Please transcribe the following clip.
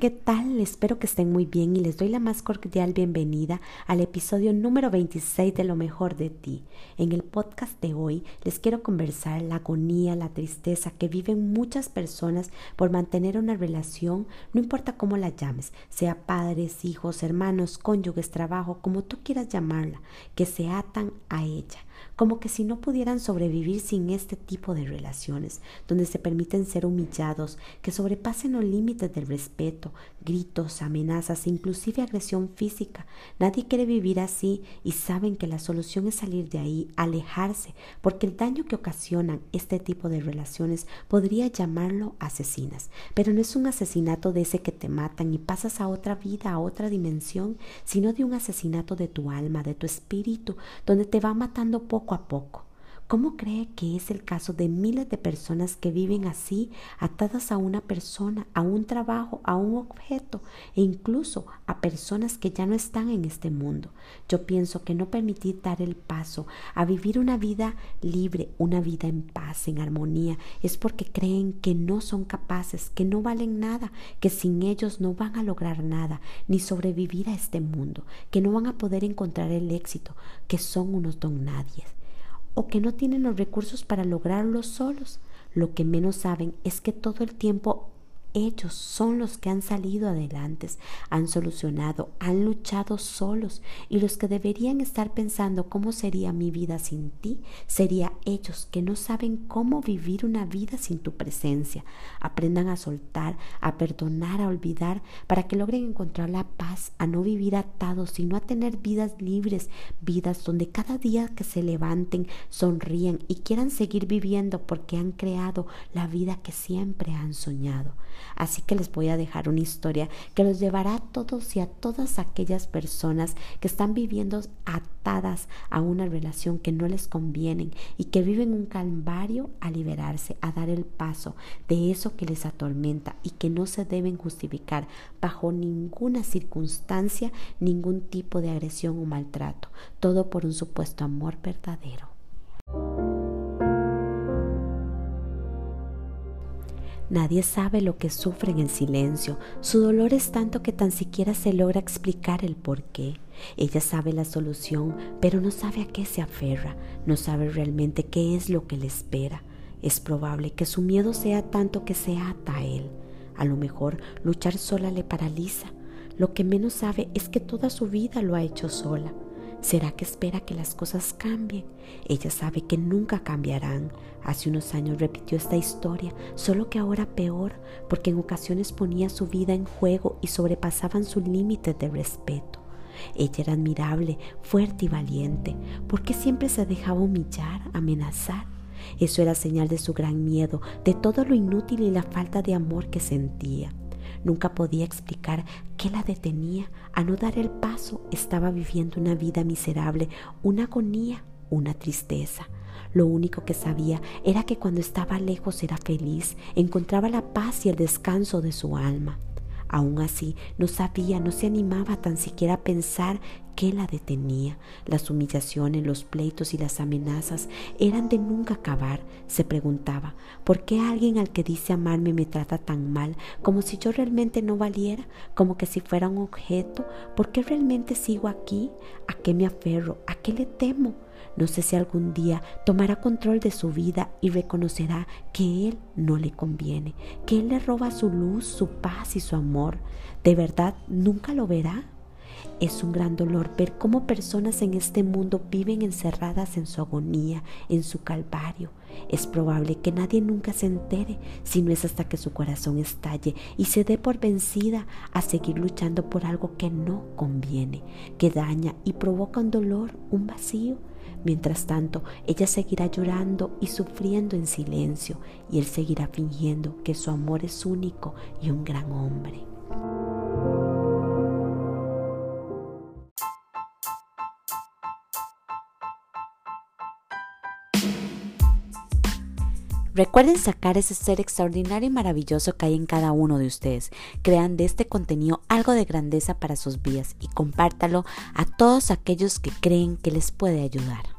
¿Qué tal? Espero que estén muy bien y les doy la más cordial bienvenida al episodio número 26 de Lo mejor de ti. En el podcast de hoy les quiero conversar la agonía, la tristeza que viven muchas personas por mantener una relación, no importa cómo la llames, sea padres, hijos, hermanos, cónyuges, trabajo, como tú quieras llamarla, que se atan a ella como que si no pudieran sobrevivir sin este tipo de relaciones, donde se permiten ser humillados, que sobrepasen los límites del respeto, gritos, amenazas, inclusive agresión física. Nadie quiere vivir así y saben que la solución es salir de ahí, alejarse, porque el daño que ocasionan este tipo de relaciones podría llamarlo asesinas, pero no es un asesinato de ese que te matan y pasas a otra vida, a otra dimensión, sino de un asesinato de tu alma, de tu espíritu, donde te va matando pouco a pouco. ¿Cómo cree que es el caso de miles de personas que viven así, atadas a una persona, a un trabajo, a un objeto e incluso a personas que ya no están en este mundo? Yo pienso que no permitir dar el paso a vivir una vida libre, una vida en paz, en armonía, es porque creen que no son capaces, que no valen nada, que sin ellos no van a lograr nada, ni sobrevivir a este mundo, que no van a poder encontrar el éxito, que son unos don nadies o que no tienen los recursos para lograrlo solos. Lo que menos saben es que todo el tiempo ellos son los que han salido adelante, han solucionado, han luchado solos y los que deberían estar pensando cómo sería mi vida sin ti, sería ellos que no saben cómo vivir una vida sin tu presencia. Aprendan a soltar, a perdonar, a olvidar, para que logren encontrar la paz, a no vivir atados, sino a tener vidas libres, vidas donde cada día que se levanten sonríen y quieran seguir viviendo porque han creado la vida que siempre han soñado. Así que les voy a dejar una historia que los llevará a todos y a todas aquellas personas que están viviendo atadas a una relación que no les conviene y que viven un calvario a liberarse, a dar el paso de eso que les atormenta y que no se deben justificar bajo ninguna circunstancia, ningún tipo de agresión o maltrato, todo por un supuesto amor verdadero. Nadie sabe lo que sufren en silencio. Su dolor es tanto que tan siquiera se logra explicar el por qué. Ella sabe la solución, pero no sabe a qué se aferra, no sabe realmente qué es lo que le espera. Es probable que su miedo sea tanto que se ata a él. A lo mejor luchar sola le paraliza. Lo que menos sabe es que toda su vida lo ha hecho sola. ¿Será que espera que las cosas cambien? Ella sabe que nunca cambiarán. Hace unos años repitió esta historia, solo que ahora peor, porque en ocasiones ponía su vida en juego y sobrepasaban sus límites de respeto. Ella era admirable, fuerte y valiente, porque siempre se dejaba humillar, amenazar. Eso era señal de su gran miedo, de todo lo inútil y la falta de amor que sentía. Nunca podía explicar qué la detenía a no dar el paso. Estaba viviendo una vida miserable, una agonía, una tristeza. Lo único que sabía era que cuando estaba lejos era feliz, encontraba la paz y el descanso de su alma. Aún así, no sabía, no se animaba tan siquiera a pensar qué la detenía. Las humillaciones, los pleitos y las amenazas eran de nunca acabar. Se preguntaba, ¿por qué alguien al que dice amarme me trata tan mal, como si yo realmente no valiera, como que si fuera un objeto? ¿Por qué realmente sigo aquí? ¿A qué me aferro? ¿A qué le temo? No sé si algún día tomará control de su vida y reconocerá que Él no le conviene, que Él le roba su luz, su paz y su amor. ¿De verdad nunca lo verá? Es un gran dolor ver cómo personas en este mundo viven encerradas en su agonía, en su calvario. Es probable que nadie nunca se entere, si no es hasta que su corazón estalle y se dé por vencida a seguir luchando por algo que no conviene, que daña y provoca un dolor, un vacío Mientras tanto, ella seguirá llorando y sufriendo en silencio y él seguirá fingiendo que su amor es único y un gran hombre. Recuerden sacar ese ser extraordinario y maravilloso que hay en cada uno de ustedes. Crean de este contenido algo de grandeza para sus vidas y compártalo a todos aquellos que creen que les puede ayudar.